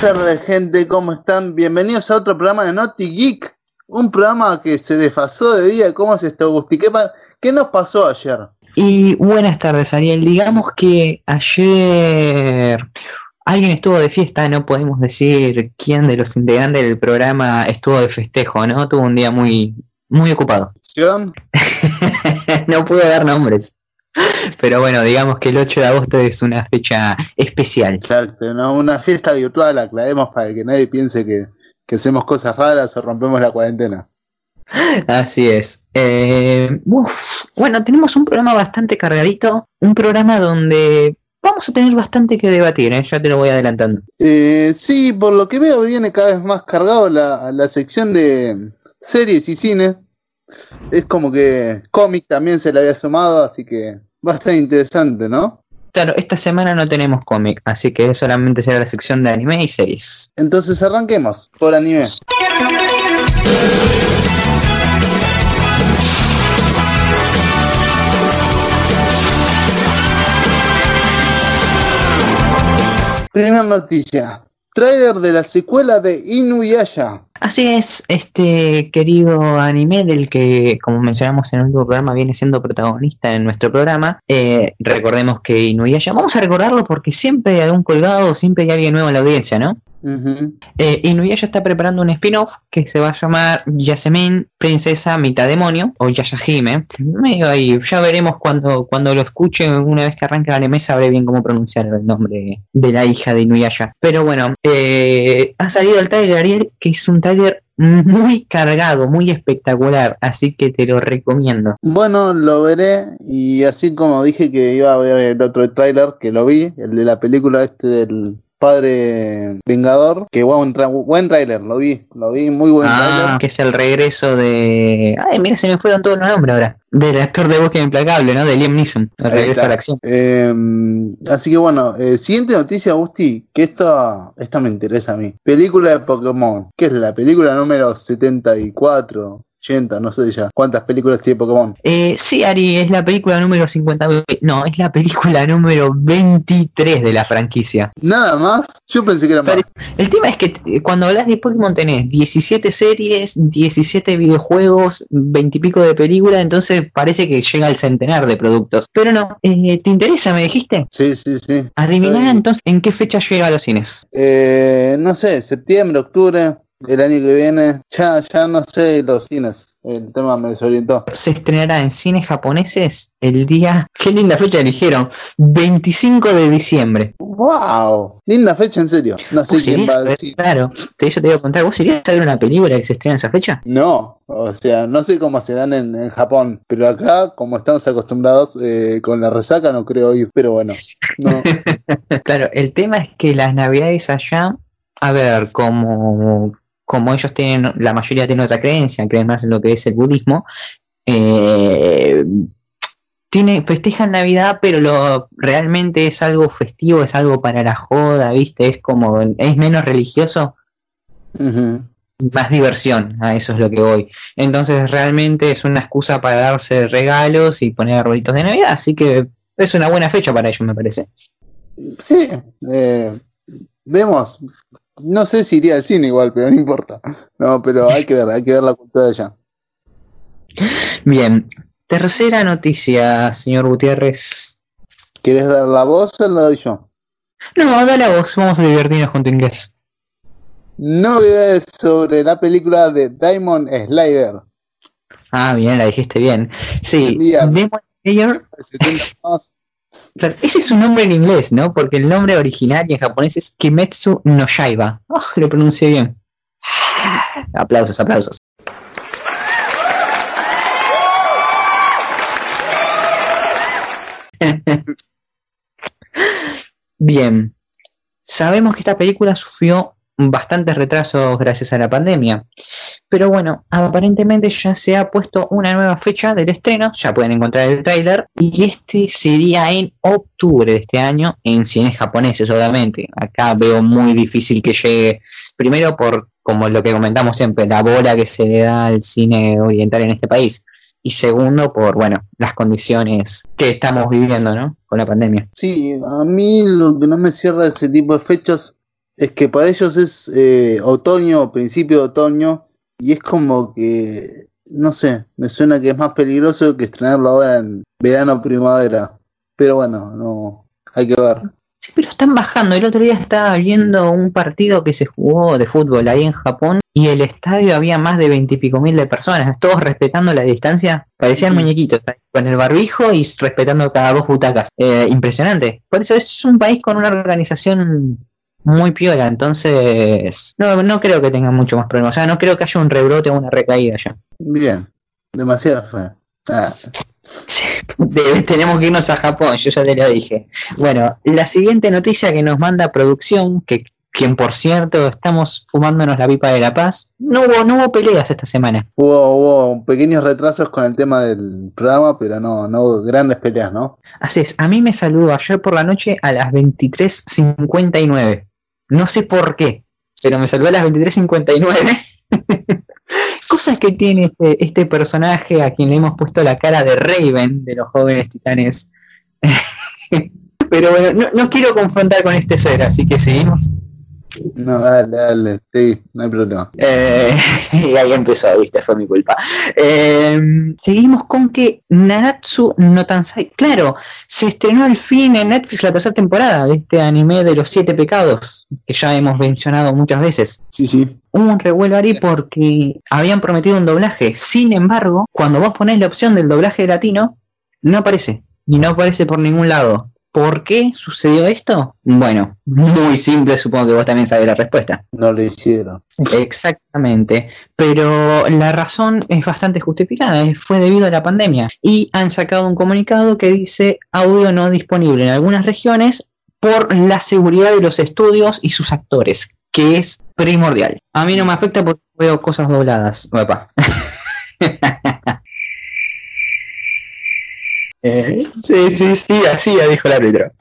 Buenas tardes, gente, ¿cómo están? Bienvenidos a otro programa de Naughty Geek. Un programa que se desfasó de día. ¿Cómo es esto, Gusti? ¿Qué, nos pasó ayer? Y buenas tardes, Ariel. Digamos que ayer alguien estuvo de fiesta, no podemos decir quién de los integrantes del programa estuvo de festejo, ¿no? Tuvo un día muy, muy ocupado. ¿Acción? no puedo dar nombres. Pero bueno, digamos que el 8 de agosto es una fecha especial. Exacto, ¿no? Una fiesta virtual, aclaremos para que nadie piense que, que hacemos cosas raras o rompemos la cuarentena. Así es. Eh, uf, bueno, tenemos un programa bastante cargadito, un programa donde vamos a tener bastante que debatir, ¿eh? ya te lo voy adelantando. Eh, sí, por lo que veo viene cada vez más cargado la, la sección de series y cine. Es como que cómic también se le había sumado, así que va a estar interesante, ¿no? Claro, esta semana no tenemos cómic, así que solamente será la sección de anime y series. Entonces arranquemos por anime. Primera noticia. Trailer de la secuela de Inuyasha. Así es, este querido anime del que, como mencionamos en el último programa, viene siendo protagonista en nuestro programa. Eh, recordemos que Inuyasha, vamos a recordarlo porque siempre hay algún colgado, siempre hay alguien nuevo en la audiencia, ¿no? Ujú. Eh, Inuyasha está preparando un spin-off que se va a llamar Yasemin, Princesa Mitad Demonio, o Yashahime. Medio ahí, ya veremos cuando, cuando lo escuche, una vez que arranque el anime, sabré bien cómo pronunciar el nombre de la hija de Inuyasha. Pero bueno, eh, ha salido el trailer, Ariel, que es un trailer muy cargado, muy espectacular, así que te lo recomiendo. Bueno, lo veré y así como dije que iba a ver el otro tráiler, que lo vi, el de la película este del padre Vengador, que buen, buen tráiler, lo vi, lo vi, muy buen Ah, tráiler. que es el regreso de... Ay, mira, se me fueron todos los nombres ahora. Del actor de Bosque Implacable, ¿no? De Liam Neeson. El regreso a la acción. Eh, así que bueno, eh, siguiente noticia, Agustín, que esta, esta me interesa a mí. Película de Pokémon, que es la película número 74, 80, no sé ya cuántas películas tiene Pokémon. Eh, sí, Ari, es la película número 50. No, es la película número 23 de la franquicia. Nada más, yo pensé que era más. Pero- El tema es que eh, cuando hablas de Pokémon tenés 17 series, 17 videojuegos, 20 y pico de películas, entonces parece que llega al centenar de productos. Pero no, eh, ¿te interesa, me dijiste? Sí, sí, sí. Adiviná Sí. entonces en qué fecha llega a los cines. Eh, no sé, septiembre, octubre, el año que viene. Ya, ya no sé los cines. El tema me desorientó. Se estrenará en cines japoneses el día. Qué linda fecha eligieron. 25 de diciembre. ¡Wow! Linda fecha, en serio. No sé ¿Vos quién va a cine. Claro, te, eso te iba a contar. ¿Vos irías a ver una película que se estrena en esa fecha? No, o sea, no sé cómo se dan en, en Japón, pero acá, como estamos acostumbrados eh, con la resaca, no creo ir, pero bueno, no. Claro, el tema es que las navidades allá, a ver, como, como ellos tienen, la mayoría tienen otra creencia, creen más en lo que es el budismo, eh, tiene, festejan Navidad, pero lo realmente es algo festivo, es algo para la joda, ¿viste? Es como, es menos religioso, más diversión, a eso es lo que voy. Entonces realmente es una excusa para darse regalos y poner arbolitos de Navidad, así que es una buena fecha para ellos, me parece. Sí, eh, vemos. No sé si iría al cine igual, pero no importa. No, pero hay que ver, hay que ver la cultura de allá. Bien, tercera noticia, señor Gutiérrez. ¿Quieres dar la voz o la doy yo? No, dale a vos, vamos a divertirnos tu inglés. Novedades sobre la película de Diamond Slider. Ah, bien, la dijiste bien. Sí. Demon Slayer, 70 más. Claro, ese es un nombre en inglés, ¿no? Porque el nombre original y en japonés es Kimetsu no Yaiba. Oh, lo pronuncié bien. Aplausos, aplausos. Bien, sabemos que esta película sufrió bastantes retrasos gracias a la pandemia, pero bueno, aparentemente ya se ha puesto una nueva fecha del estreno, ya pueden encontrar el tráiler, y este sería en octubre de este año en cines japoneses, obviamente. Acá veo muy difícil que llegue, primero por, como lo que comentamos siempre, la bola que se le da al cine oriental en este país. Y segundo, por bueno, las condiciones que estamos viviendo, ¿no? Con la pandemia. Sí, a mí lo que no me cierra ese tipo de fechas Es que para ellos es eh, otoño, principio de otoño, y es como que, no sé, me suena que es más peligroso que estrenarlo ahora en verano o primavera. Pero bueno, no, hay que ver. Sí, pero están bajando. El otro día estaba viendo un partido que se jugó de fútbol ahí en Japón y el estadio había más de veintipico mil de personas, todos respetando la distancia. Parecían muñequitos, con el barbijo y respetando cada dos butacas. Eh, impresionante. Por eso es un país con una organización muy piola, entonces no, no creo que tengan mucho más problemas. O sea, no creo que haya un rebrote o una recaída ya. Bien, demasiado fe. Ah. tenemos que irnos a Japón, yo ya te lo dije. Bueno, la siguiente noticia que nos manda producción, que quien por cierto estamos fumándonos la pipa de la paz, no hubo, no hubo peleas esta semana. Hubo, hubo pequeños retrasos con el tema del programa, pero no, no hubo grandes peleas, ¿no? Así es, a mí me saludó ayer por la noche a las 23.59. No sé por qué, pero me saludó a las 23.59. Cosas que tiene este, este, personaje a quien le hemos puesto la cara de Raven de los jóvenes titanes. Pero bueno, no, quiero confrontar con este ser, así que seguimos. No, dale, dale, sí, no hay problema. Eh, y ahí empezó, viste, fue mi culpa. Eh, seguimos con que Nanatsu no Tansai. Claro, se estrenó al fin en Netflix la tercera temporada de este anime de los siete pecados, que ya hemos mencionado muchas veces. Sí, sí. Hubo un revuelo ahí porque habían prometido un doblaje. Sin embargo, cuando vos ponés la opción del doblaje latino, no aparece. Y no aparece por ningún lado. ¿Por qué sucedió esto? Bueno, muy simple, supongo que vos también sabés la respuesta. No lo hicieron. Exactamente, pero la razón es bastante justificada, fue debido a la pandemia. Y han sacado un comunicado que dice audio no disponible en algunas regiones por la seguridad de los estudios y sus actores, que es primordial. A mí no me afecta porque veo cosas dobladas. Eh, sí, sí, sí, así dijo el árbitro.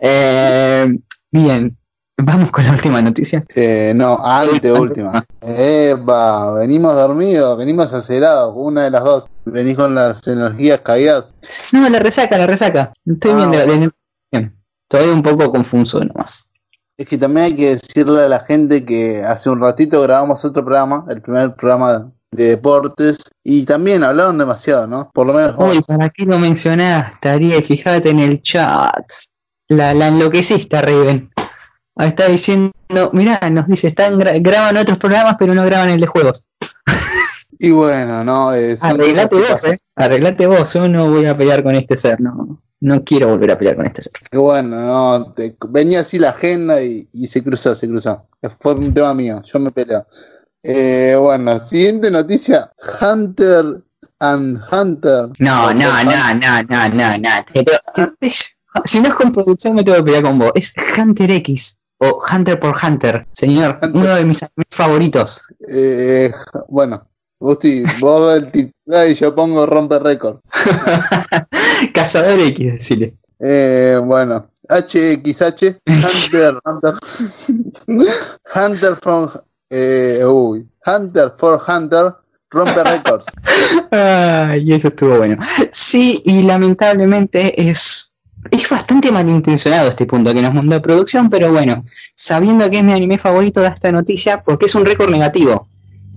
Eh, bien, vamos con la última noticia. Eh, no, antes última. Epa, venimos dormidos, venimos acelerados, una de las dos. Venís con las energías caídas. No, la resaca, la resaca. Estoy ah, viendo. Bien. Todavía un poco confuso nomás. Es que también hay que decirle a la gente que hace un ratito grabamos otro programa, el primer programa de deportes y también hablaron demasiado, ¿no? Por lo menos. Uy, ¿para qué lo mencionaste, Ariel? Fíjate en el chat. La, la enloqueciste, Raven. está diciendo, mirá, nos dice, están graban otros programas, pero no graban el de juegos. Y bueno, no, es. Arreglate vos, eh. Arreglate vos, yo no voy a pelear con este ser, no. No quiero volver a pelear con este ser. Qué bueno, no, venía así la agenda y, y se cruzó, se cruzó. Fue un tema mío, yo me peleo. Eh, bueno, siguiente noticia. Hunter and Hunter. No, no, no, no, no, no, no. Si no es con producción me tengo que pelear con vos. Es Hunter X. O Hunter por Hunter, señor. Uno de mis favoritos. Eh, bueno, Gusti, vos el titular y yo pongo rompe récord. Cazador X, decirle. Eh, bueno, HXH, Hunter, Hunter, Hunter from eh, uy, Hunter for Hunter rompe récords. y eso estuvo bueno. Sí, y lamentablemente es, es bastante malintencionado este punto que nos mandó producción, pero bueno, sabiendo que es mi anime favorito, da esta noticia porque es un récord negativo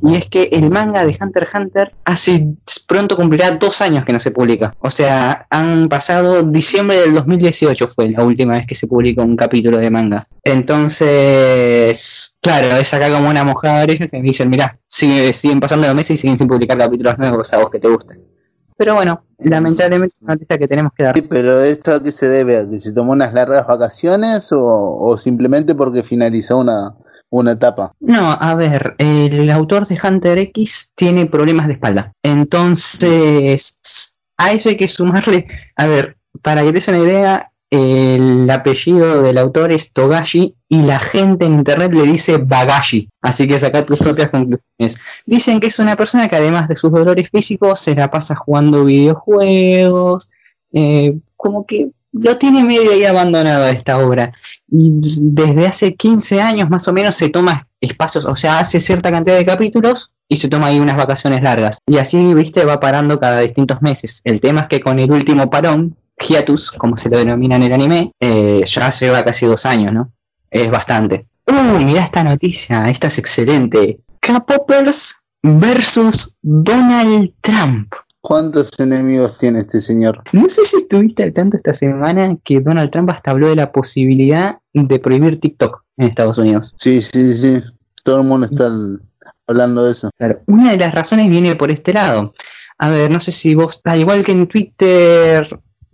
y es que el manga de Hunter x Hunter hace pronto cumplirá dos años que no se publica. O sea, han pasado diciembre del 2018 fue la última vez que se publicó un capítulo de manga. Entonces, claro, es acá como una mojada de que me dicen, mirá, siguen pasando los meses y siguen sin publicar capítulos nuevos a vos que te gusten. Pero bueno, lamentablemente es una noticia que tenemos que dar. Sí, pero ¿esto a qué se debe? ¿A que se tomó unas largas vacaciones o simplemente porque finalizó una, una etapa. No, a ver, el autor de Hunter X tiene problemas de espalda. Entonces, a eso hay que sumarle, a ver, para que te des una idea, el apellido del autor es Togashi y la gente en internet le dice Bagashi. Así que saca tus propias conclusiones. Dicen que es una persona que además de sus dolores físicos se la pasa jugando videojuegos, eh, como que lo tiene medio ahí abandonado esta obra. Y desde hace 15 años más o menos se toma espacios, o sea, hace cierta cantidad de capítulos y se toma ahí unas vacaciones largas. Y así, viste, va parando cada distintos meses. El tema es que con el último parón, hiatus, como se lo denomina en el anime, eh, ya lleva casi dos años, ¿no? Es bastante. Uh, mirá esta noticia, esta es excelente. K-Poppers versus Donald Trump. ¿Cuántos enemigos tiene este señor? No sé si estuviste al tanto esta semana que Donald Trump hasta habló de la posibilidad de prohibir TikTok en Estados Unidos. Sí, sí, sí. Todo el mundo está hablando de eso. Claro, una de las razones viene por este lado. A ver, no sé si vos, al igual que en Twitter,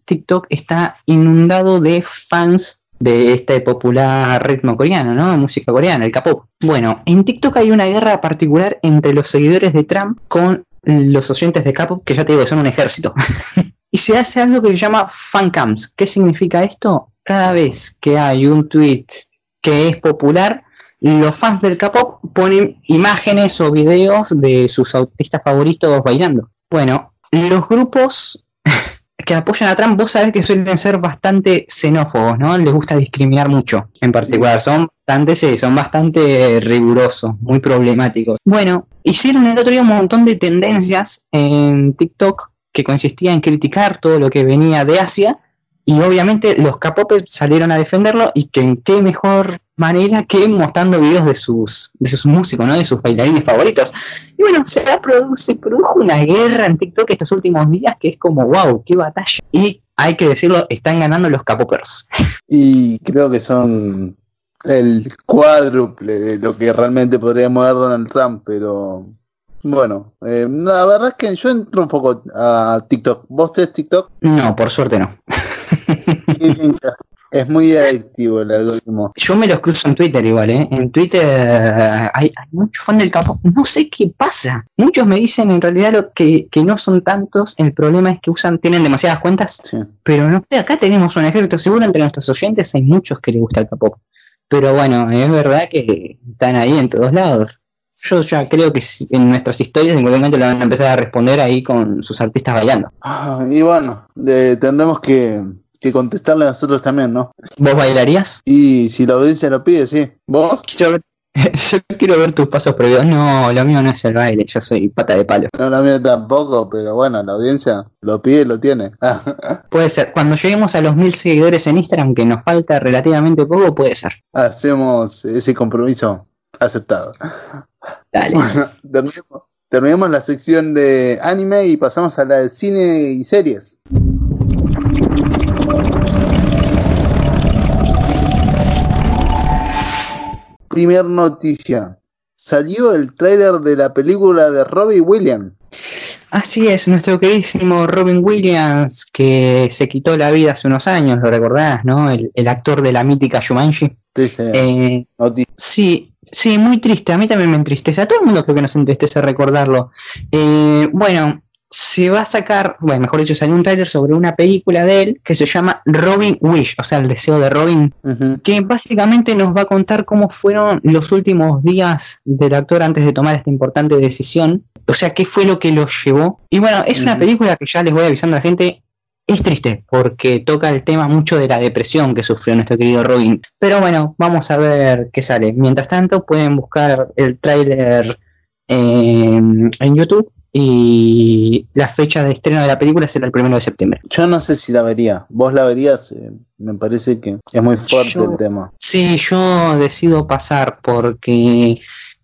TikTok está inundado de fans de este popular ritmo coreano, ¿no? Música coreana, el K-pop. Bueno, en TikTok hay una guerra particular entre los seguidores de Trump con los oyentes de K-pop, que ya te digo, son un ejército. y se hace algo que se llama fancams. ¿Qué significa esto? Cada vez que hay un tweet que es popular, los fans del K-pop ponen imágenes o videos de sus autistas favoritos bailando. Bueno, los grupos que apoyan a Trump, vos sabés que suelen ser bastante xenófobos, ¿no? Les gusta discriminar mucho, en particular. Son bastante, sí, son bastante rigurosos, muy problemáticos. Bueno, hicieron el otro día un montón de tendencias en TikTok que consistía en criticar todo lo que venía de Asia y obviamente los capopes salieron a defenderlo y que en qué mejor manera que mostrando videos de sus, de sus músicos, ¿no? De sus bailarines favoritos. Y bueno, se, se produjo una guerra en TikTok estos últimos días que es como, wow, qué batalla. Y hay que decirlo, están ganando los capopers. Y creo que son el cuádruple de lo que realmente podríamos dar Donald Trump, pero bueno, eh, la verdad es que yo entro un poco a TikTok. ¿Vos tenés TikTok? No, por suerte no. Es muy adictivo el algoritmo. Yo me los cruzo en Twitter igual, ¿eh? En Twitter eh, hay, hay muchos fans del capo. No sé qué pasa. Muchos me dicen en realidad lo que, que no son tantos. El problema es que usan, tienen demasiadas cuentas. Pero no acá tenemos un ejército seguro entre nuestros oyentes. Hay muchos que les gusta el capo. Pero bueno, es verdad que están ahí en todos lados. Yo ya creo que en nuestras historias en cualquier momento le van a empezar a responder ahí con sus artistas bailando. Ah, y bueno, tendremos que que contestarle a nosotros también, ¿no? ¿Vos bailarías? Y si la audiencia lo pide, sí. ¿Vos? Yo, quiero ver tus pasos previos. No, lo mío no es el baile, yo soy pata de palo. No, lo mío tampoco, pero bueno, la audiencia lo pide y lo tiene. puede ser. Cuando lleguemos a los mil seguidores en Instagram, que nos falta relativamente poco, puede ser. Hacemos ese compromiso aceptado. Dale. terminemos, terminemos la sección de anime y pasamos a la de cine y series. Primer noticia. Salió el tráiler de la película de Robin Williams. Así es, nuestro queridísimo Robin Williams, que se quitó la vida hace unos años, lo recordás, ¿no? El, actor de la mítica Shumanji. Eh, sí, sí, muy triste. A mí también me entristece. A todo el mundo creo que nos entristece recordarlo. Eh, bueno, se va a sacar, bueno, mejor dicho, salió un trailer sobre una película de él que se llama Robin Wish, o sea, el deseo de Robin, que básicamente nos va a contar cómo fueron los últimos días del actor antes de tomar esta importante decisión, o sea, qué fue lo que lo llevó. Y bueno, es una película que ya les voy avisando a la gente, es triste porque toca el tema mucho de la depresión que sufrió nuestro querido Robin. Pero bueno, vamos a ver qué sale. Mientras tanto, pueden buscar el tráiler eh, en YouTube y la fecha de estreno de la película será el primero de septiembre. Yo no sé si la vería. ¿Vos la verías? Eh, me parece que es muy fuerte el tema. Sí, yo decido pasar porque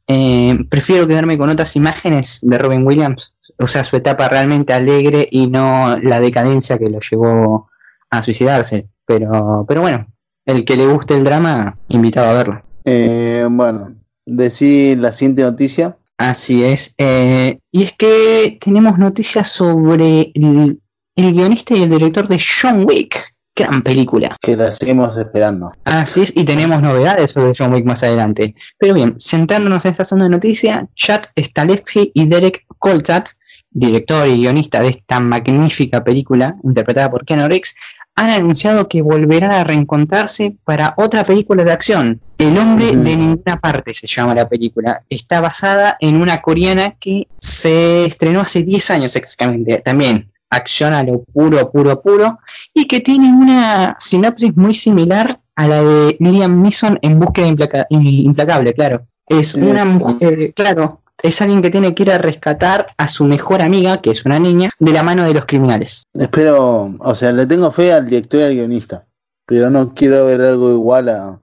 eh, prefiero quedarme con otras imágenes de Robin Williams, o sea, su etapa realmente alegre y no la decadencia que lo llevó a suicidarse. Pero, pero bueno, el que le guste el drama, invitado a verlo. Eh, bueno, decir la siguiente noticia. Así es. Eh, y es que tenemos noticias sobre el, guionista y el director de John Wick. Gran película. Que la seguimos esperando. Así es, y tenemos novedades sobre John Wick más adelante. Pero bien, centrándonos en esta zona de noticia, Chad Stahelski y Derek Kolchat, director y guionista de esta magnífica película interpretada por Ken Reeves, han anunciado que volverán a reencontrarse para otra película de acción. El hombre de ninguna parte se llama la película. Está basada en una coreana que se estrenó hace 10 años exactamente. También acción a lo puro, puro, puro. Y que tiene una sinopsis muy similar a la de Liam Neeson en Búsqueda Implacable, claro. Es una mujer, claro, es alguien que tiene que ir a rescatar a su mejor amiga, que es una niña, de la mano de los criminales. Espero, o sea, le tengo fe al director y al guionista, pero no quiero ver algo igual a,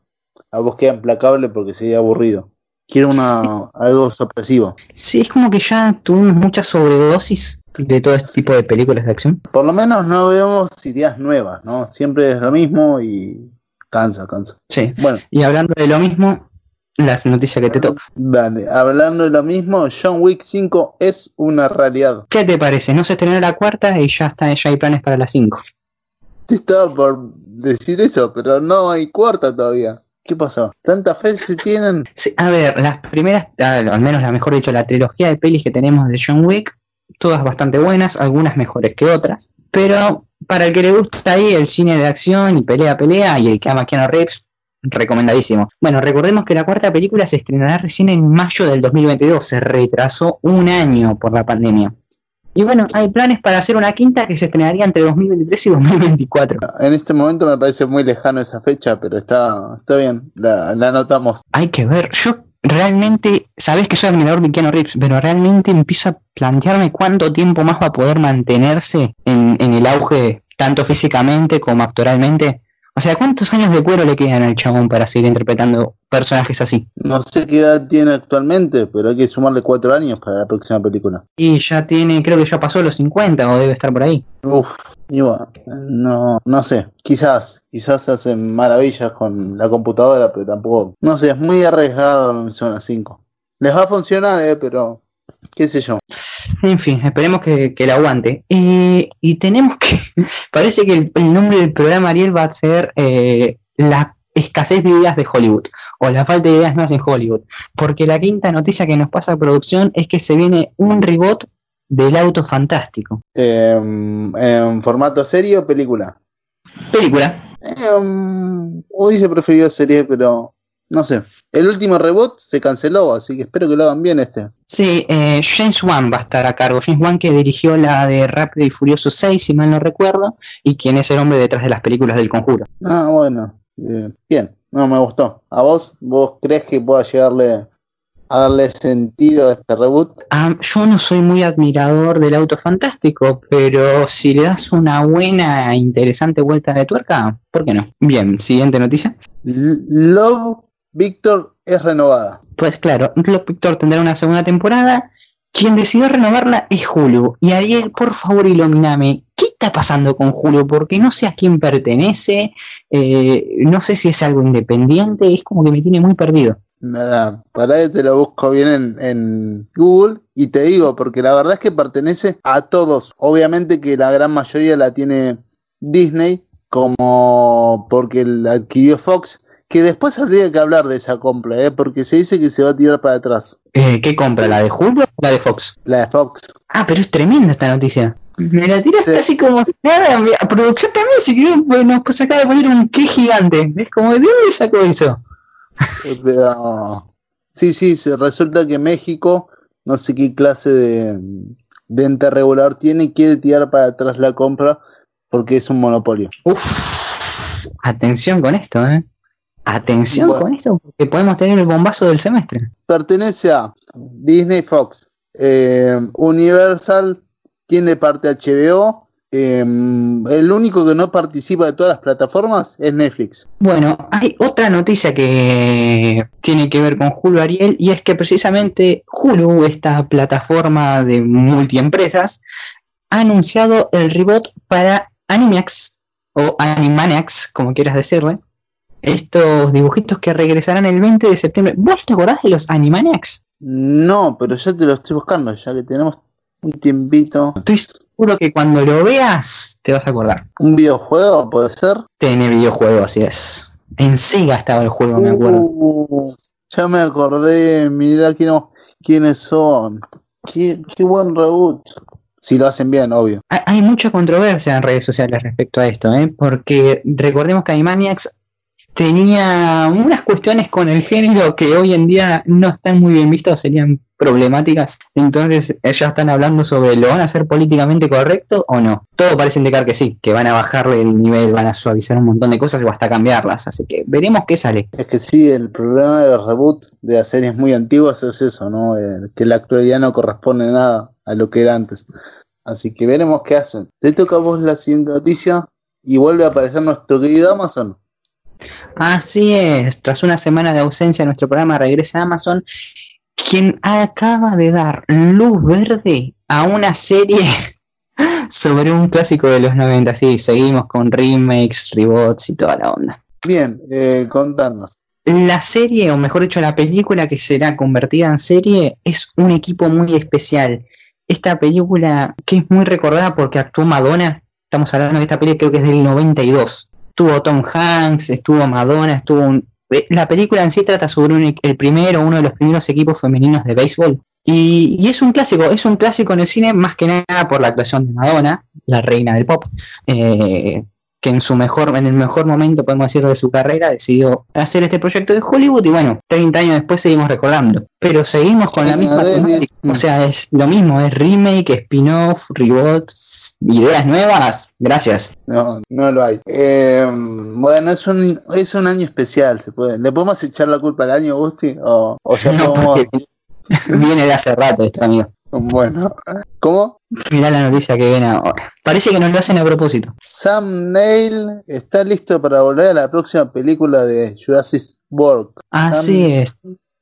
a búsqueda implacable porque sería aburrido. Quiero una, algo sorpresivo. Sí, es como que ya tuvimos mucha sobredosis de todo este tipo de películas de acción. Por lo menos no vemos ideas nuevas, ¿no? Siempre es lo mismo y cansa, cansa. Sí. Bueno. Y hablando de lo mismo, las noticias que te toca. Dale, hablando de lo mismo, John Wick 5 es una realidad. ¿Qué te parece? No se estrenó la cuarta y ya, está, ya hay planes para la 5. Te estaba por decir eso, pero no hay cuarta todavía. ¿Qué pasó? ¿Tanta fe se tienen? a ver, las primeras, al menos la mejor dicho, la trilogía de pelis que tenemos de John Wick, todas bastante buenas, algunas mejores que otras. Pero para el que le gusta ahí el cine de acción y pelea, pelea, y el que ama Keanu Reeves, recomendadísimo. Bueno, recordemos que la cuarta película se estrenará recién en mayo del 2022, se retrasó un año por la pandemia. Y bueno, hay planes para hacer una quinta que se estrenaría entre 2023 y 2024. En este momento me parece muy lejano esa fecha, pero está, está bien, la, la anotamos. Hay que ver, yo realmente, sabes que soy admirador de Keanu Reeves, pero realmente empiezo a plantearme cuánto tiempo más va a poder mantenerse en, en el auge, tanto físicamente como actoralmente. O sea, ¿cuántos años de cuero le quedan al chabón para seguir interpretando personajes así? No sé qué edad tiene actualmente, pero hay que sumarle cuatro años para la próxima película. Y ya tiene, creo que ya pasó los 50 o debe estar por ahí. Uf, y bueno, no, no sé. Quizás, quizás hacen maravillas con la computadora, pero tampoco. No sé, es muy arriesgado en Zona 5. Les va a funcionar, eh, pero qué sé yo. En fin, esperemos que, que la aguante. y tenemos que. Parece que el, nombre del programa Ariel va a ser eh, La escasez de ideas de Hollywood o la falta de ideas más en Hollywood. Porque la quinta noticia que nos pasa a producción es que se viene un reboot del auto fantástico. Em, ¿En formato serie o película? Película. Eh, hubiese preferido serie, pero no sé. El último reboot se canceló, así que espero que lo hagan bien este. Sí, eh, James Wan va a estar a cargo. James Wan que dirigió la de Rápido y Furioso 6, si mal no recuerdo, y quien es el hombre detrás de las películas del conjuro. Ah, bueno. Eh, bien, no me gustó. ¿A vos? ¿Vos crees que pueda llegarle a darle sentido a este reboot? Ah, yo no soy muy admirador del auto fantástico, pero si le das una buena e interesante vuelta de tuerca, ¿por qué no? Bien, siguiente noticia. Love Víctor es renovada. Pues claro, Víctor tendrá una segunda temporada. Quien decidió renovarla es Julio. Y Ariel, por favor, iluminame. ¿Qué está pasando con Julio? Porque no sé a quién pertenece. Eh, no sé si es algo independiente. Es como que me tiene muy perdido. Nada, para que te lo busco bien en, en, Google y te digo, porque la verdad es que pertenece a todos. Obviamente que la gran mayoría la tiene Disney, como porque la adquirió Fox, que después habría que hablar de esa compra, ¿eh? porque se dice que se va a tirar para atrás. Eh, ¿Qué compra? ¿La de Julio o la de Fox? La de Fox. Ah, pero es tremenda esta noticia. Me la tiraste así como nada. La producción también se quedó, bueno, pues acaba de poner un qué gigante. Es como, ¿de dónde sacó eso? Eh, pero, sí, sí, resulta que México, no sé qué clase de, de ente regulador tiene y quiere tirar para atrás la compra porque es un monopolio. Uf, atención con esto, ¿eh? Atención con esto, porque podemos tener el bombazo del semestre. Pertenece a Disney Fox. Eh, Universal tiene parte HBO. Eh, el único que no participa de todas las plataformas es Netflix. Bueno, hay otra noticia que tiene que ver con Hulu Ariel y es que precisamente Hulu, esta plataforma de multiempresas, ha anunciado el reboot para Animax o Animaniacs, como quieras decirle, estos dibujitos que regresarán el 20 de septiembre. ¿Vos te acordás de los Animaniacs? No, pero yo te lo estoy buscando, ya que tenemos un tiempito. Estoy seguro que cuando lo veas te vas a acordar. ¿Un videojuego puede ser? Tiene videojuego, así es. En Sega estaba el juego, me acuerdo. Uh, ya me acordé, mira quiénes son. Qué, qué buen reboot. Si lo hacen bien, obvio. Hay mucha controversia en redes sociales respecto a esto, ¿eh? porque recordemos que Animaniacs tenía unas cuestiones con el género que hoy en día no están muy bien vistas, serían problemáticas. Entonces, ellos están hablando sobre lo van a hacer políticamente correcto o no. Todo parece indicar que sí, que van a bajarle el nivel, van a suavizar un montón de cosas o hasta cambiarlas. Así que veremos qué sale. Es que sí, el problema del reboot de las series muy antiguas es eso, ¿no? que la actualidad no corresponde nada a lo que era antes. Así que veremos qué hacen. Te toca a vos la siguiente noticia y vuelve a aparecer nuestro querido Amazon. Así es, tras una semana de ausencia, nuestro programa regresa a Amazon, quien acaba de dar luz verde a una serie sobre un clásico de los 90. Sí, seguimos con remakes, reboots y toda la onda. Bien, eh, contanos. La serie, o mejor dicho, la película que será convertida en serie, es un equipo muy especial. Esta película que es muy recordada porque actuó Madonna, estamos hablando de esta película creo que es del 92. Estuvo Tom Hanks, estuvo Madonna, estuvo un... Eh, la película en sí trata sobre un- el primero, uno de los primeros equipos femeninos de béisbol. Y, y es un clásico, es un clásico en el cine más que nada por la actuación de Madonna, la reina del pop, eh, que en su mejor, en el mejor momento, podemos decir, de su carrera, decidió hacer este proyecto de Hollywood y bueno, 30 años después seguimos recordando. Pero seguimos con la misma temática. O sea, es lo mismo, es remake, spin-off, reboot, ideas nuevas. Gracias. No, no lo hay. Eh, bueno, es un, es un año especial, se puede. ¿Le podemos echar la culpa al año, Gusti? O, o ya No, podemos- viene de hace rato esto, amigo. Bueno, ¿cómo? Mirá la noticia que viene ahora. Parece que nos lo hacen a propósito. Sam Neill está listo para volver a la próxima película de Jurassic World. Así es.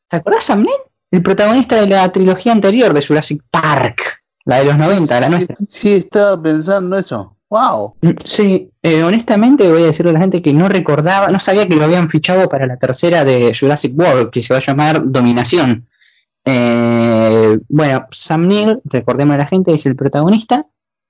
¿Te acordás, Sam Neill? El protagonista de la trilogía anterior de Jurassic Park. La de los 90, la sí, nuestra. sí, estaba pensando eso. ¡Wow! Mm, Sí, eh, honestamente voy a decirle a la gente que no recordaba, no sabía que lo habían fichado para la tercera de Jurassic World, que se va a llamar Dominación. Eh, bueno, Sam Neill, recordemos a la gente, es el protagonista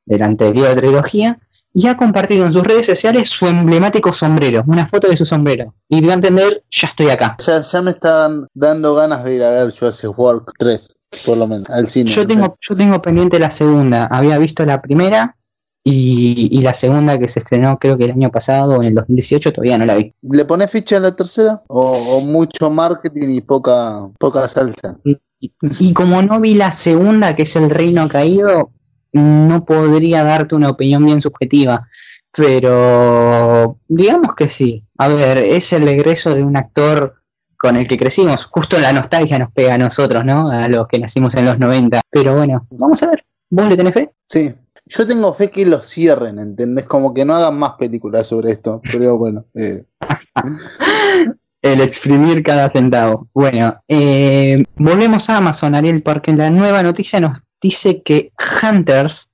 de la anterior trilogía y ha compartido en sus redes sociales su emblemático sombrero, una foto de su sombrero. Y a entender, ya estoy acá. Ya, ya me están dando ganas de ir a ver Jurassic World 3, por lo menos, al cine. Yo tengo, yo tengo pendiente la segunda, había visto la primera y, y la segunda que se estrenó creo que el año pasado o en el 2018 todavía no la vi. ¿Le pones ficha a la tercera? ¿O, o mucho marketing y poca, poca salsa? Y como no vi la segunda, que es El Reino Caído, no podría darte una opinión bien subjetiva. Pero digamos que sí. A ver, es el regreso de un actor con el que crecimos. Justo la nostalgia nos pega a nosotros, ¿no? A los que nacimos en los 90. Pero bueno, vamos a ver. ¿Vos le tenés fe? Sí. Yo tengo fe que lo cierren, ¿entendés? Como que no hagan más películas sobre esto. Pero bueno, eh, El exprimir cada centavo. Bueno, eh, volvemos a Amazon, Ariel, porque la nueva noticia nos dice que Hunters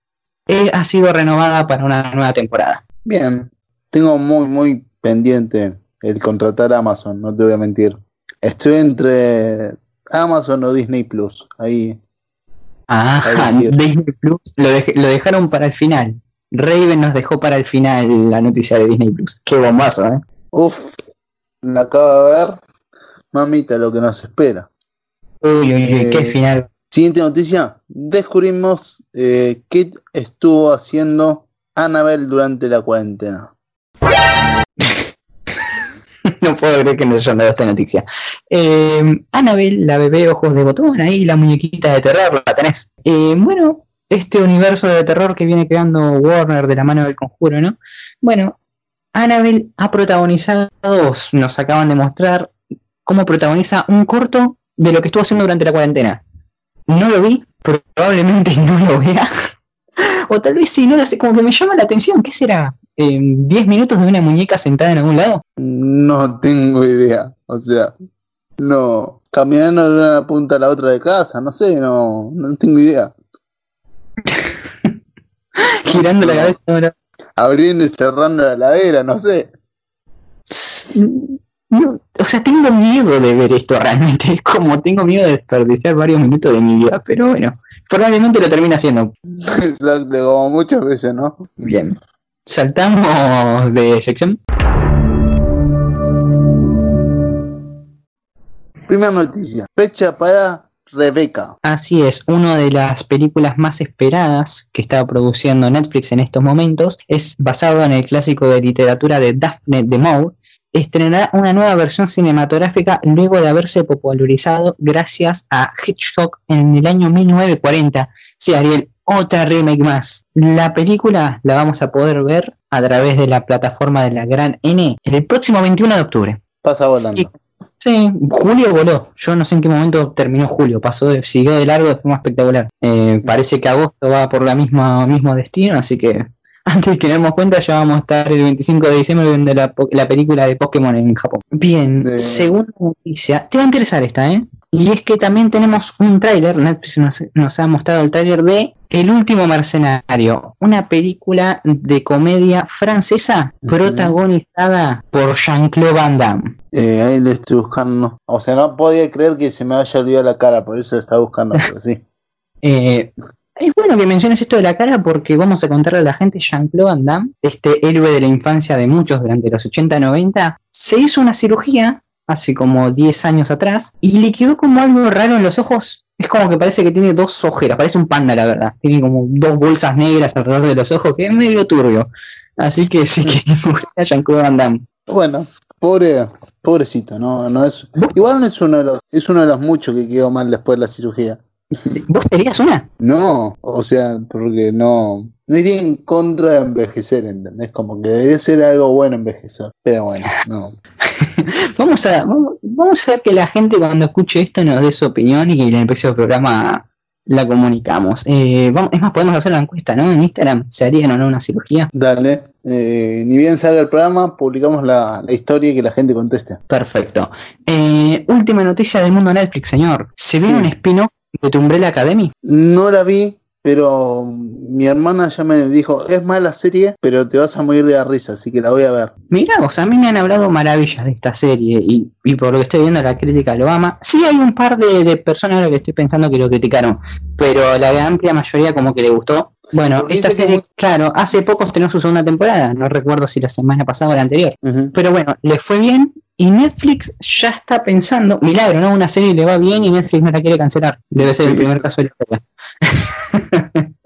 eh, ha sido renovada para una nueva temporada. bien. Tengo muy, muy pendiente el contratar a Amazon, no te voy a mentir. Estoy entre Amazon o Disney Plus. Ahí. Ah, Ahí sí. Disney Plus lo, dej- lo dejaron para el final. Raven nos dejó para el final la noticia de Disney Plus. Qué bombazo, ¿eh? Uf, la acabo de ver. Mamita, lo que nos espera. Uy, uy, uy, Eh, qué final. Siguiente noticia. Descubrimos eh, qué estuvo haciendo Annabelle durante la cuarentena. no puedo creer que nos hayan dado esta noticia. Eh, Annabelle, la bebé ojos de botón, ahí la muñequita de terror, la tenés. Eh, bueno, este universo de terror que viene creando Warner de la mano del conjuro, ¿no? Bueno, Annabelle ha protagonizado, nos acaban de mostrar cómo protagoniza un corto de lo que estuvo haciendo durante la cuarentena. No lo vi, probablemente no lo vea. o tal vez sí, no lo sé, como que me llama la atención. ¿Qué será? Eh, ¿10 minutos de una muñeca sentada en algún lado? No tengo idea. O sea, no. Caminando de una punta a la otra de casa, no sé, no, no tengo idea. girando la cabeza. Abriendo y cerrando la ladera, no sé. No, o sea, tengo miedo de ver esto realmente. Es como tengo miedo de desperdiciar varios minutos de mi vida. Pero bueno, probablemente lo termine haciendo. Exacto, como muchas veces, ¿no? Bien. Saltamos de sección. Primera noticia. Fecha para Rebeca. Así es, una de las películas más esperadas que está produciendo Netflix en estos momentos es basado en el clásico de literatura de Daphne de Maur. Estrenará una nueva versión cinematográfica luego de haberse popularizado gracias a Hitchcock en el año 1940. Sí, Ariel, otra remake más. La película la vamos a poder ver a través de la plataforma de la Gran N el próximo 21 de octubre. Pasa volando. Sí. Sí, julio voló. Yo no sé en qué momento terminó julio. Pasó, de- siguió de largo de forma espectacular. Eh, parece que agosto va por la misma mismo destino, así que antes que nos demos cuenta, ya vamos a estar el 25 de diciembre viendo la, la película de Pokémon en Japón. Bien, Eh. segunda noticia. Te va a interesar esta, ¿eh? Y es que también tenemos un tráiler, Netflix nos, nos ha mostrado el tráiler de El último mercenario, una película de comedia francesa protagonizada por Jean-Claude Van Damme. Eh, ahí le estoy buscando. O sea, no podía creer que se me haya olvidado la cara, por eso estaba buscando. pero sí. Eh, es bueno que menciones esto de la cara porque vamos a contarle a la gente Jean-Claude Van Damme, este héroe de la infancia de muchos durante los 80-90, se hizo una cirugía hace como 10 años atrás y le quedó como algo raro en los ojos. Es como que parece que tiene dos ojeras, parece un panda la verdad. Tiene como dos bolsas negras alrededor de los ojos, que es medio turbio. Así que sí que a Jean-Claude Van Damme. Bueno, pobre, pobrecito, no, no es. Igual no es uno de los, es uno de los muchos que quedó mal después de la cirugía. ¿Vos serías una? No, o sea, porque no, no iría en contra de envejecer, ¿entendés? Como que debería ser algo bueno envejecer. Pero bueno, no. Vamos a, vamos, vamos a ver que la gente cuando escuche esto nos dé su opinión y que en el próximo programa la comunicamos. Eh, vamos, es más, podemos hacer una encuesta, ¿no? En Instagram, ¿se harían o no una cirugía? Dale. Eh, ni bien salga el programa, publicamos la, la historia y que la gente conteste. Perfecto. Eh, última noticia del mundo Netflix, señor. ¿Se viene Sí. un spin-off de tu Umbrella Academy? No la vi, pero mi hermana ya me dijo, es mala serie, pero te vas a morir de la risa, así que la voy a ver. Mira, vos, a mí me han hablado maravillas de esta serie y, y por lo que estoy viendo la crítica lo ama. Sí hay un par de, de personas a lo que estoy pensando que lo criticaron, pero la amplia mayoría como que le gustó. Bueno, Porque esta que serie, claro, hace poco estrenó su segunda temporada, no recuerdo si la semana pasada o la anterior, pero bueno, le fue bien y Netflix ya está pensando, milagro, ¿no? Una serie le va bien y Netflix no la quiere cancelar. Debe ser el primer caso de la historia.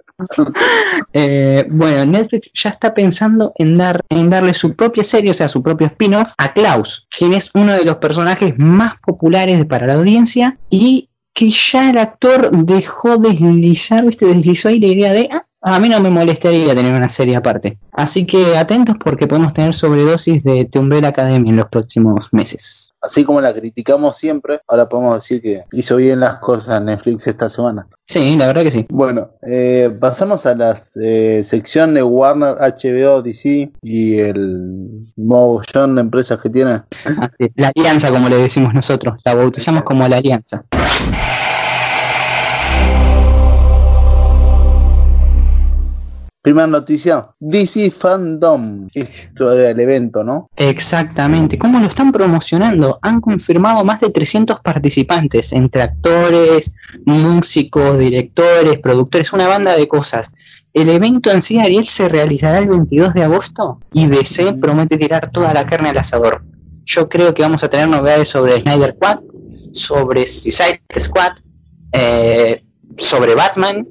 Eh, bueno, Netflix ya está pensando en, dar, en darle su propia serie, o sea, su propio spin-off a Klaus, quien es uno de los personajes más populares para la audiencia y que ya el actor dejó deslizar, ¿viste? Deslizó ahí la idea de, "Ah, a mí no me molestaría tener una serie aparte. Así que atentos porque podemos tener sobredosis de The Umbrella Academy en los próximos meses. Así como la criticamos siempre, ahora podemos decir que hizo bien las cosas Netflix esta semana. Sí, la verdad que sí. Bueno, eh, pasamos a la eh, sección de Warner, HBO, DC y el mogollón de empresas que tiene. La alianza, como le decimos nosotros, la bautizamos como la alianza. Primera noticia, DC Fandom. Esto era el evento, ¿no? Exactamente. ¿Cómo lo están promocionando? Han confirmado más de 300 participantes, entre actores, músicos, directores, productores, una banda de cosas. El evento en sí, Ariel, se realizará el 22 de agosto y DC promete tirar toda la carne al asador. Yo creo que vamos a tener novedades sobre Snyder Quad, sobre Suicide Squad, eh, sobre Batman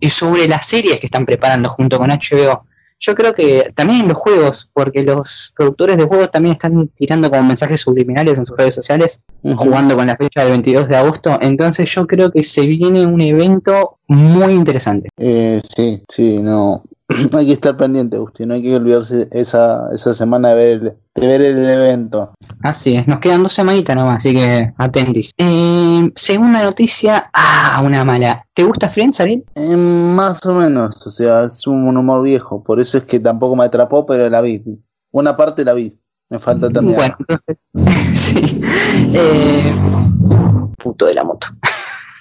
y sobre las series que están preparando junto con HBO. Yo creo que también los juegos, porque los productores de juegos también están tirando como mensajes subliminales en sus redes sociales, jugando con la fecha del 22 de agosto. Entonces yo creo que se viene un evento muy interesante. Eh, sí, sí, no. Hay que estar pendiente, Agustín. No hay que olvidarse esa, esa semana de ver, el, de ver el evento. Así es, nos quedan dos semanitas nomás, así que atentis. Eh, segunda noticia, ah, una mala. ¿Te gusta Friends, Ariel? Eh, más o menos, o sea, es un humor viejo. Por eso es que tampoco me atrapó, pero la vi. Una parte la vi. Me falta terminar. Bueno, entonces, sí. Eh, puto de la moto.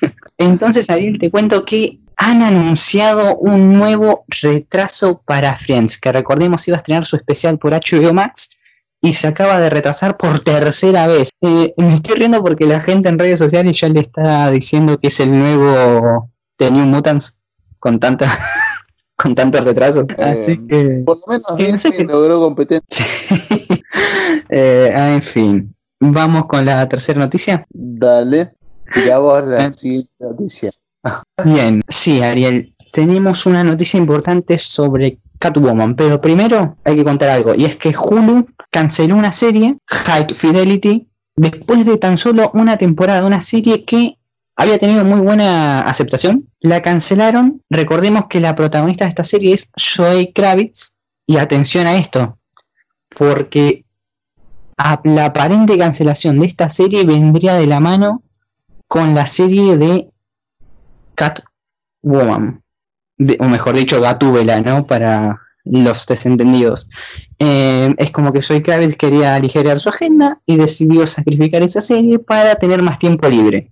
Entonces, Ariel, te cuento que han anunciado un nuevo retraso para Friends, que recordemos iba a estrenar su especial por HBO Max y se acaba de retrasar por tercera vez. Eh, me estoy riendo porque la gente en redes sociales ya le está diciendo que es el nuevo The New Mutants con tanta con tanto retraso. Así Eh, que Por lo menos Disney logró competencia. Eh, ah, en fin, vamos con la tercera noticia. Dale. Vos la Eh. siguiente noticia. Bien, sí, Ariel, tenemos una noticia importante sobre Catwoman, pero primero hay que contar algo, y es que Hulu canceló una serie, High Fidelity, después de tan solo una temporada, una serie que había tenido muy buena aceptación, la cancelaron, recordemos que la protagonista de esta serie es Zoe Kravitz, y atención a esto, porque la aparente cancelación de esta serie vendría de la mano con la serie de Catwoman, o mejor dicho, Gatúbela, ¿no? Para los desentendidos. Eh, es como que Soy Kravitz quería aligerar su agenda y decidió sacrificar esa serie para tener más tiempo libre.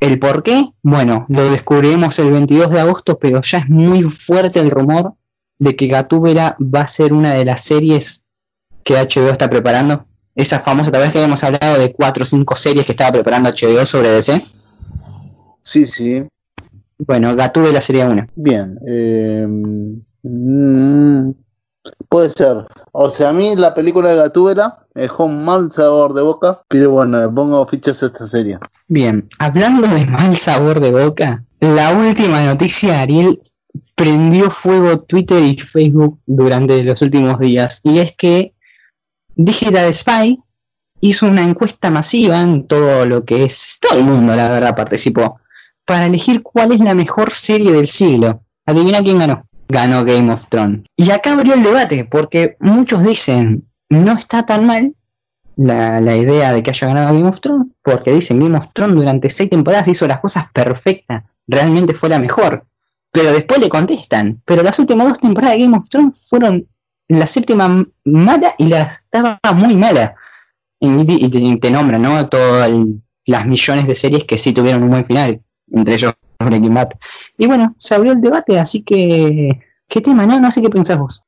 ¿El por qué? Bueno, lo descubriremos el 22 de agosto, pero ya es muy fuerte el rumor de que Gatúbela va a ser una de las series que HBO está preparando. Esa famosa, tal vez que hemos hablado de cuatro o cinco series que estaba preparando HBO sobre DC. Sí, sí. Bueno, Gatúbela sería una. Bien. Eh, mm, puede ser. O sea, a mí la película de Gatúbela me dejó un mal sabor de boca, pero bueno, le pongo fichas a esta serie. Bien, hablando de mal sabor de boca, la última noticia, Ariel, prendió fuego Twitter y Facebook durante los últimos días. Y es que Digital Spy hizo una encuesta masiva en todo lo que es, todo el mundo, la verdad, participó, para elegir cuál es la mejor serie del siglo. Adivina quién ganó. Ganó Game of Thrones. Y acá abrió el debate, porque muchos dicen, no está tan mal la, la idea de que haya ganado Game of Thrones, porque dicen Game of Thrones durante seis temporadas hizo las cosas perfectas, realmente fue la mejor. Pero después le contestan, pero las últimas dos temporadas de Game of Thrones fueron la séptima mala y la estaba muy mala. Y, te, te nombran, ¿no? Todas las millones de series que sí tuvieron un buen final, entre ellos Breaking Bad. Y bueno, se abrió el debate, así que. ¿Qué tema, no? No sé qué pensás vos.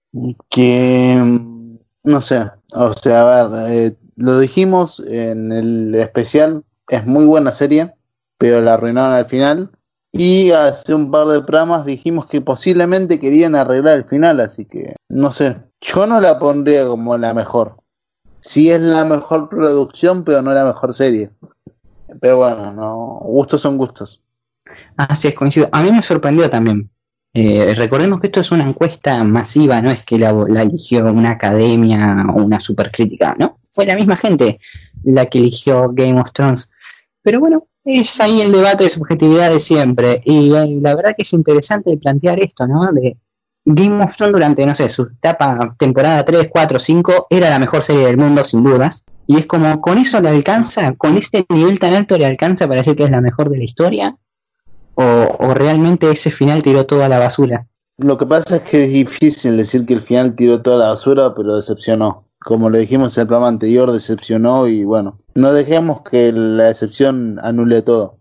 Que. No sé. O sea, a ver, eh, lo dijimos en el especial, es muy buena serie, pero la arruinaron al final. Y hace un par de programas dijimos que posiblemente querían arreglar el final, así que no sé. Yo no la pondría como la mejor. Sí es la mejor producción, pero no la mejor serie. Pero bueno, no, gustos son gustos. Así es, coincido. A mí me sorprendió también. Eh, recordemos que esto es una encuesta masiva, no es que la, eligió una academia o una supercrítica, ¿no? Fue la misma gente la que eligió Game of Thrones. Pero bueno, es ahí el debate de subjetividad de siempre. Y eh, la verdad que es interesante plantear esto, ¿no? De Game of Thrones durante, no sé, su etapa, temporada 3, 4, 5, era la mejor serie del mundo, sin dudas. Y es como, con eso le alcanza, con este nivel tan alto le alcanza para decir que es la mejor de la historia. O, o realmente ese final tiró todo a la basura. Lo que pasa es que es difícil decir que el final tiró toda la basura, pero decepcionó. Como lo dijimos en el programa anterior, decepcionó y bueno, no dejemos que la decepción anule todo.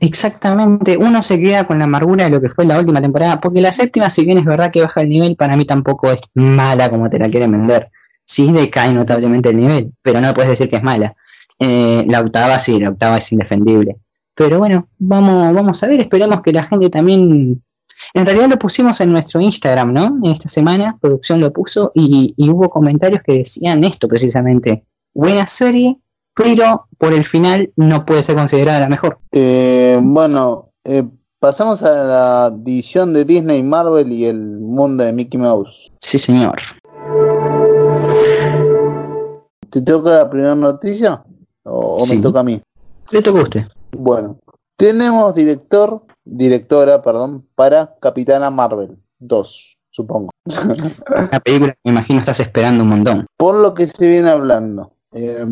Exactamente, uno se queda con la amargura de lo que fue la última temporada, porque la séptima, si bien es verdad que baja el nivel, para mí tampoco es mala como te la quieren vender. Sí decae notablemente el nivel, pero no puedes decir que es mala. Eh, la octava sí, la octava es indefendible. Pero bueno, vamos, vamos a ver, esperemos que la gente también... En realidad lo pusimos en nuestro Instagram, ¿no? En esta semana, producción lo puso y, y hubo comentarios que decían esto precisamente. Buena serie, pero por el final no puede ser considerada la mejor. Eh, bueno, eh, pasamos a la división de Disney, Marvel y el mundo de Mickey Mouse. Sí, señor. ¿Te toca la primera noticia? ¿O, o Sí. me toca a mí? Le toca a usted. Bueno, tenemos director, directora, perdón, para Capitana Marvel 2, supongo. Una película que me imagino estás esperando un montón. Por lo que se viene hablando, eh,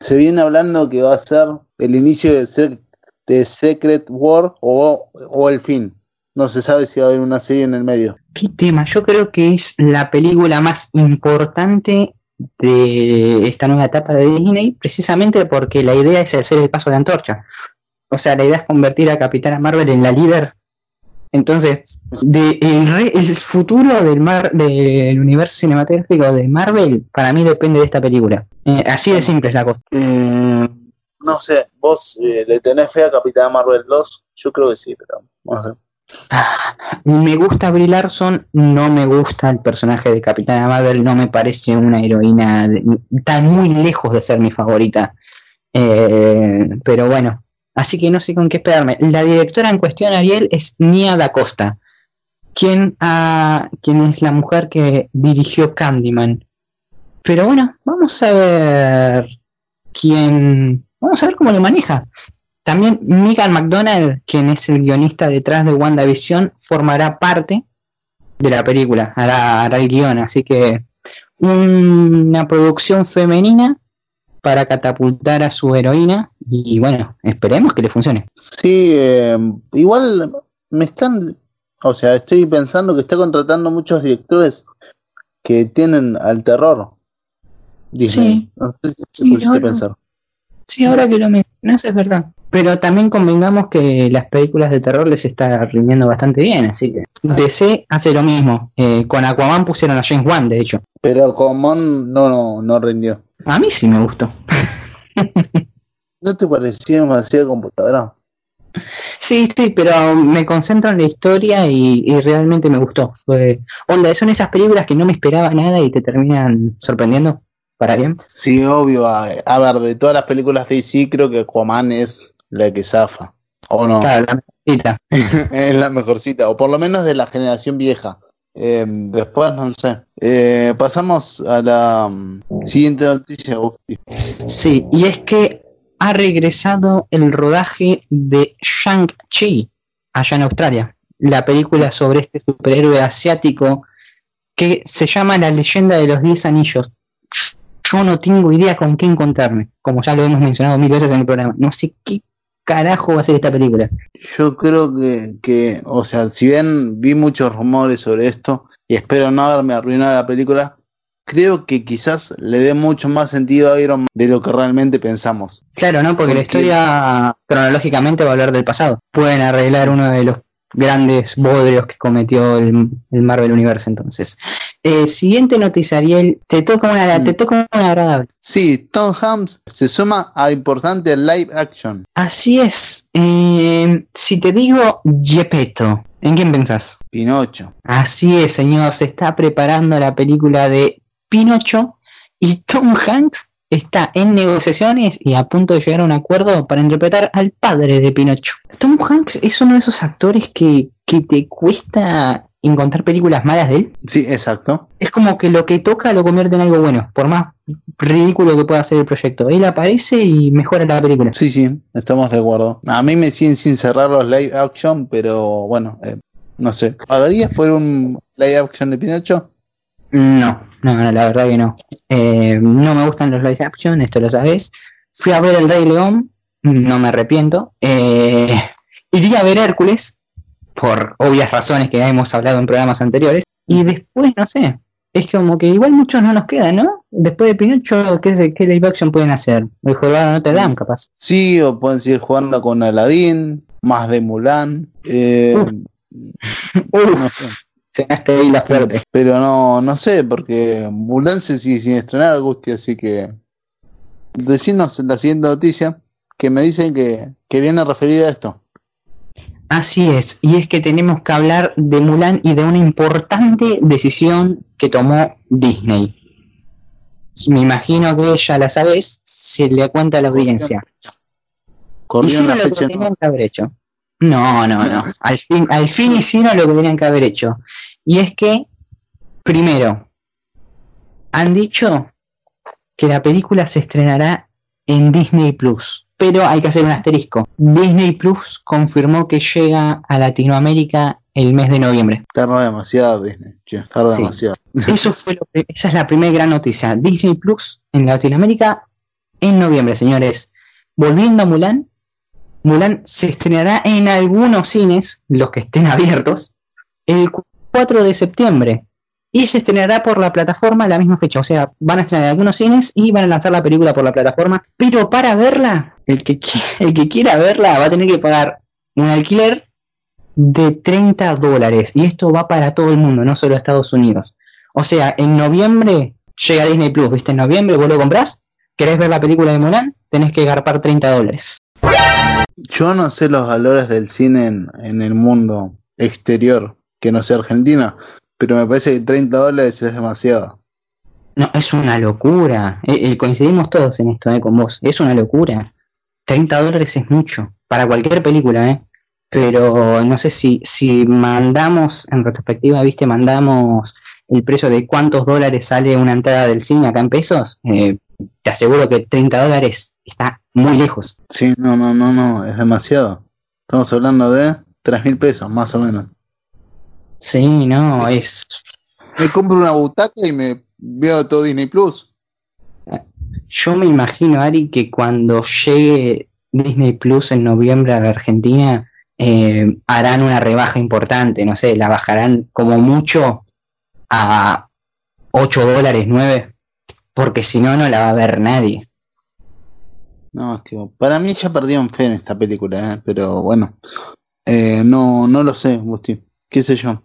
se viene hablando que va a ser el inicio de, de Secret War o, o el fin. No se sabe si va a haber una serie en el medio. ¿Qué tema? Yo creo que es la película más importante de esta nueva etapa de Disney, precisamente porque la idea es hacer el paso de antorcha. O sea, la idea es convertir a Capitana Marvel en la líder. Entonces, el, el futuro del, mar, del universo cinematográfico de Marvel, para mí depende de esta película. Eh, así de simple es la cosa. Eh, no sé, vos eh, le tenés fe a Capitana Marvel 2? Yo creo que sí, pero no sé. Me gusta Brie Larson, no me gusta el personaje de Capitana Marvel, no me parece una heroína, está muy lejos de ser mi favorita. Eh, pero bueno, así que no sé con qué esperarme. La directora en cuestión, Ariel, es Nia Da Costa, quien, ha- quien es la mujer que dirigió Candyman. Pero bueno, vamos a ver quién, vamos a ver cómo lo maneja. También Megan McDonald, quien es el guionista detrás de WandaVision, formará parte de la película, hará, hará el guion, así que una producción femenina para catapultar a su heroína y bueno, esperemos que le funcione. Sí, eh, igual me están O sea, estoy pensando que está contratando muchos directores que tienen al terror. Disney. Sí. No sé si sí, ahora, pensar. sí, ahora que lo mencionas es verdad. Pero también convengamos que las películas de terror les está rindiendo bastante bien, así que DC hace lo mismo. Eh, con Aquaman pusieron a James Wan, de hecho. Pero Aquaman no, no, no rindió. A mí sí me gustó. ¿No te parecía demasiado computadora? Sí, sí, pero me concentro en la historia y, realmente me gustó. Fue, onda, son esas películas que no me esperaba nada y te terminan sorprendiendo para bien. Sí, obvio. A, ver, de todas las películas de DC, creo que Aquaman es la que zafa. ¿O no? Claro, la mejorcita. es la mejorcita, o por lo menos de la generación vieja. Eh, después, no sé. Eh, pasamos a la um, siguiente noticia, Sí, y es que ha regresado el rodaje de Shang-Chi allá en Australia, la película sobre este superhéroe asiático que se llama La leyenda de los 10 anillos. Yo no tengo idea con qué encontrarme, como ya lo hemos mencionado mil veces en el programa. No sé qué carajo va a ser esta película. Yo creo que, que o sea, si bien vi muchos rumores sobre esto y espero no haberme arruinado la película, creo que quizás le dé mucho más sentido a Iron Man de lo que realmente pensamos. Claro, ¿no? Porque, la historia cronológicamente va a hablar del pasado. Pueden arreglar uno de los grandes bodrios que cometió el, Marvel Universe entonces. Eh, siguiente noticia, Ariel, te toca una, te toca una agradable. Sí, Tom Hanks se suma a importante live action. Así es. Eh, si te digo Gepetto, ¿en quién pensás? Pinocho. Así es, señor, se está preparando la película de Pinocho y Tom Hanks está en negociaciones y a punto de llegar a un acuerdo para interpretar al padre de Pinocho. Tom Hanks es uno de esos actores que, te cuesta encontrar películas malas de él. Sí, exacto. Es como que lo que toca lo convierte en algo bueno, por más ridículo que pueda ser el proyecto. Él aparece y mejora la película. Sí, sí, estamos de acuerdo. A mí me siguen sin cerrar los live action, pero bueno, eh, no sé. ¿Pagarías por un live action de Pinocho? No, no, la verdad que no. Eh, no me gustan los live action, esto lo sabes. Fui a ver El Rey León, no me arrepiento. Eh, iría a ver Hércules, por obvias razones que ya hemos hablado en programas anteriores. Y después, no sé, es como que igual muchos no nos quedan, ¿no? Después de Pinocho, ¿qué, qué live action pueden hacer? El jugador no te dan, capaz. Sí, o pueden seguir jugando con Aladdin, más de Mulan. Eh, no sé ahí la fuerte. Pero no, no sé, porque Mulan se sigue sin estrenar, Agusti, así que decirnos en la siguiente noticia que me dicen que, que viene referida a esto. Así es, y es que tenemos que hablar de Mulan y de una importante decisión que tomó Disney. Me imagino que ya la sabes, se le cuenta a la audiencia. Corrió la fecha. No, no, no. Al fin, al fin hicieron lo que tenían que haber hecho. Y es que, primero, han dicho que la película se estrenará en Disney Plus. Pero hay que hacer un asterisco. Disney Plus confirmó que llega a Latinoamérica el mes de noviembre. Tarda demasiado Disney. Tarda demasiado. Eso fue esa es la primera gran noticia. Disney Plus en Latinoamérica en noviembre, señores. Volviendo a Mulan, Mulan se estrenará en algunos cines, los que estén abiertos, el 4 de septiembre. Y se estrenará por la plataforma la misma fecha. O sea, van a estrenar en algunos cines y van a lanzar la película por la plataforma. Pero para verla, el que, el que quiera verla va a tener que pagar un alquiler de 30 dólares. Y esto va para todo el mundo, no solo Estados Unidos. O sea, en noviembre llega Disney Plus, ¿viste? En noviembre vos lo comprás, querés ver la película de Mulan, tenés que garpar 30 dólares. Yo no sé los valores del cine en, el mundo exterior, que no sea Argentina, pero me parece que 30 dólares es demasiado. No, es una locura. Eh, eh, coincidimos todos en esto, eh, con vos. Es una locura. 30 dólares es mucho. Para cualquier película, ¿eh? Pero no sé si, si mandamos, en retrospectiva, viste, mandamos el precio de cuántos dólares sale una entrada del cine acá en pesos. te aseguro que 30 dólares está muy lejos. Sí, no, no, no, no, es demasiado. Estamos hablando de tres mil pesos, más o menos. Sí, no, es. Me compro una butaca y me veo todo Disney Plus. Yo me imagino, Ari, que cuando llegue Disney Plus en noviembre a la Argentina, eh, harán una rebaja importante, no sé, la bajarán como mucho a 8 dólares, 9, porque si no, no la va a ver nadie. No, es que para mí ya perdieron fe en esta película, ¿eh? pero bueno, eh, no, no lo sé, Gusti, qué sé yo.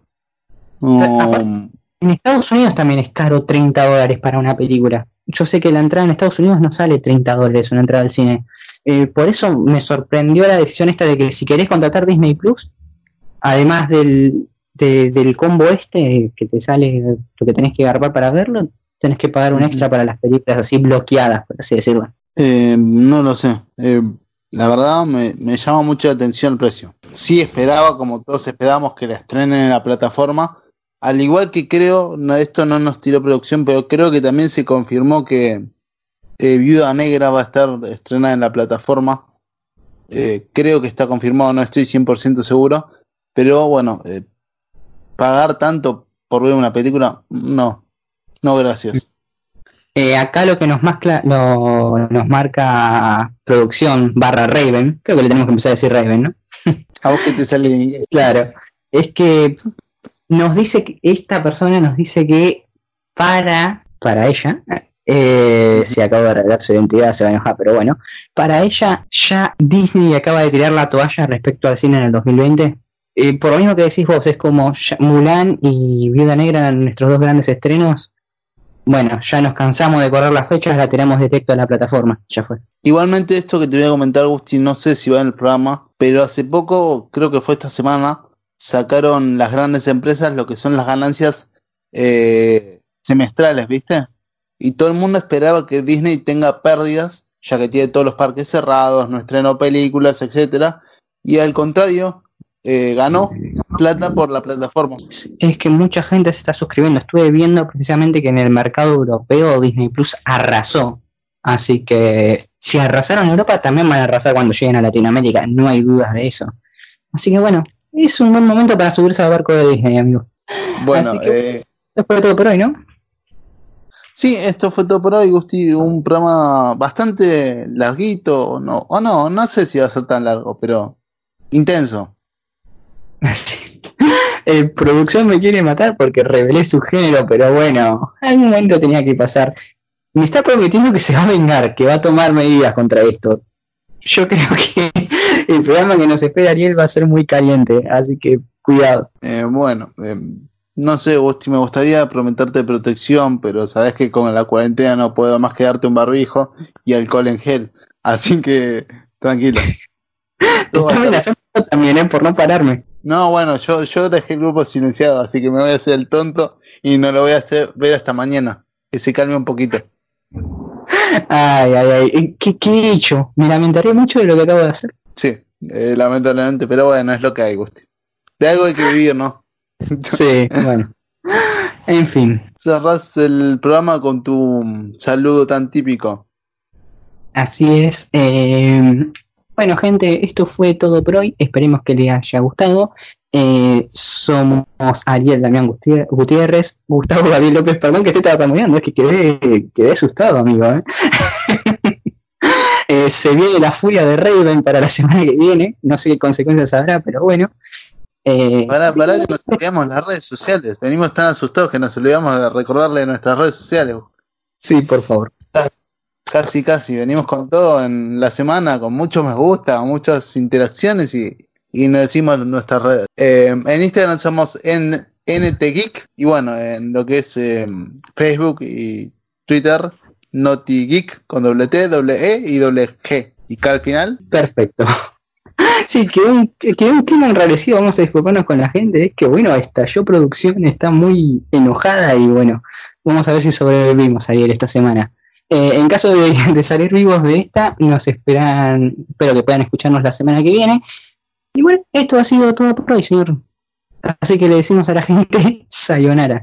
En Estados Unidos también es caro 30 dólares para una película. Yo sé que la entrada en Estados Unidos no sale 30 dólares una entrada al cine. Eh, por eso me sorprendió la decisión esta de que si querés contratar Disney Plus, además del, del combo este que te sale lo que tenés que agarrar para verlo, tenés que pagar un extra para las películas así bloqueadas, por así decirlo. Eh, no lo sé. Eh, la verdad me, llama mucho la atención el precio. Sí esperaba, como todos esperábamos, que la estrenen en la plataforma. Al igual que creo, no, esto no nos tiró producción, pero creo que también se confirmó que eh, Viuda Negra va a estar estrenada en la plataforma. Eh, creo que está confirmado, no estoy 100% seguro. Pero bueno, pagar tanto por ver una película, no. No, gracias. Eh, acá lo que nos, lo, nos marca producción barra Raven, creo que le tenemos que empezar a decir Raven, ¿no? a vos que te sale Claro, es que nos dice que esta persona nos dice que para, para ella, eh, si acaba de revelar su identidad se va a enojar, pero bueno, para ella ya Disney acaba de tirar la toalla respecto al cine en el 2020. Eh, por lo mismo que decís vos, es como Mulan y Viuda Negra, nuestros dos grandes estrenos, bueno, ya nos cansamos de correr las fechas, la tiramos directo a la plataforma, ya fue. Igualmente esto que te voy a comentar, Agustín, no sé si va en el programa, pero hace poco, creo que fue esta semana, sacaron las grandes empresas lo que son las ganancias eh, semestrales, ¿viste? Y todo el mundo esperaba que Disney tenga pérdidas, ya que tiene todos los parques cerrados, no estrenó películas, etcétera. Y al contrario, eh, ganó plata por la plataforma. Es que mucha gente se está suscribiendo. Estuve viendo precisamente que en el mercado europeo Disney Plus arrasó. Así que si arrasaron en Europa, también van a arrasar cuando lleguen a Latinoamérica. No hay dudas de eso. Así que bueno, es un buen momento para subirse al barco de Disney, amigo. Bueno, eh, esto fue todo por hoy, ¿no? Sí, esto fue todo por hoy, Gusti. Un programa bastante larguito, no, o no, no sé si va a ser tan largo, pero intenso. Eh, producción me quiere matar porque revelé su género, pero bueno, algún momento tenía que pasar. Me está prometiendo que se va a vengar, que va a tomar medidas contra esto. Yo creo que el programa que nos espera Ariel va a ser muy caliente, así que cuidado. Eh, bueno, eh, no sé, Gusti, me gustaría prometerte protección, pero sabes que con la cuarentena no puedo más que darte un barbijo y alcohol en gel. Así que tranquilo. Te está amenazando también, ¿eh? Por no pararme. No, bueno, yo, yo dejé el grupo silenciado, así que me voy a hacer el tonto y no lo voy a hacer, ver hasta mañana. Que se calme un poquito. Ay, ay, ay. ¿Qué, qué he hecho? Me lamentaré mucho de lo que acabo de hacer. Sí, eh, lamentablemente, pero bueno, es lo que hay, Gusti. De algo hay que vivir, ¿no? sí, bueno. En fin. Cerrás el programa con tu saludo tan típico. Así es. Eh, bueno, gente, esto fue todo por hoy. Esperemos que les haya gustado. Eh, somos Ariel Damián Gutiérrez, Gustavo Gabriel López, perdón que esté tartamudeando, es que quedé, quedé asustado, amigo. ¿eh? eh, se viene la furia de Raven para la semana que viene, no sé qué consecuencias habrá, pero bueno. Eh, para, para que nos olvidemos las redes sociales, venimos tan asustados que nos olvidamos de recordarle nuestras redes sociales. Sí, por favor. Casi, casi. Venimos con todo en la semana, con muchos me gusta, muchas interacciones y, y nos decimos nuestras redes. Eh, en Instagram somos en NTGeek y bueno, en lo que es eh, Facebook y Twitter, NotiGeek con doble T, doble E y doble G. Y K al final. Perfecto. Sí, quedó un, quedó un clima enrarecido, vamos a disculparnos con la gente, es que bueno, estalló producción, está muy enojada y bueno, vamos a ver si sobrevivimos ayer esta semana. Eh, en caso de, salir vivos de esta, nos esperan, espero que puedan escucharnos la semana que viene. Y bueno, esto ha sido todo por hoy, señor. Así que le decimos a la gente, sayonara.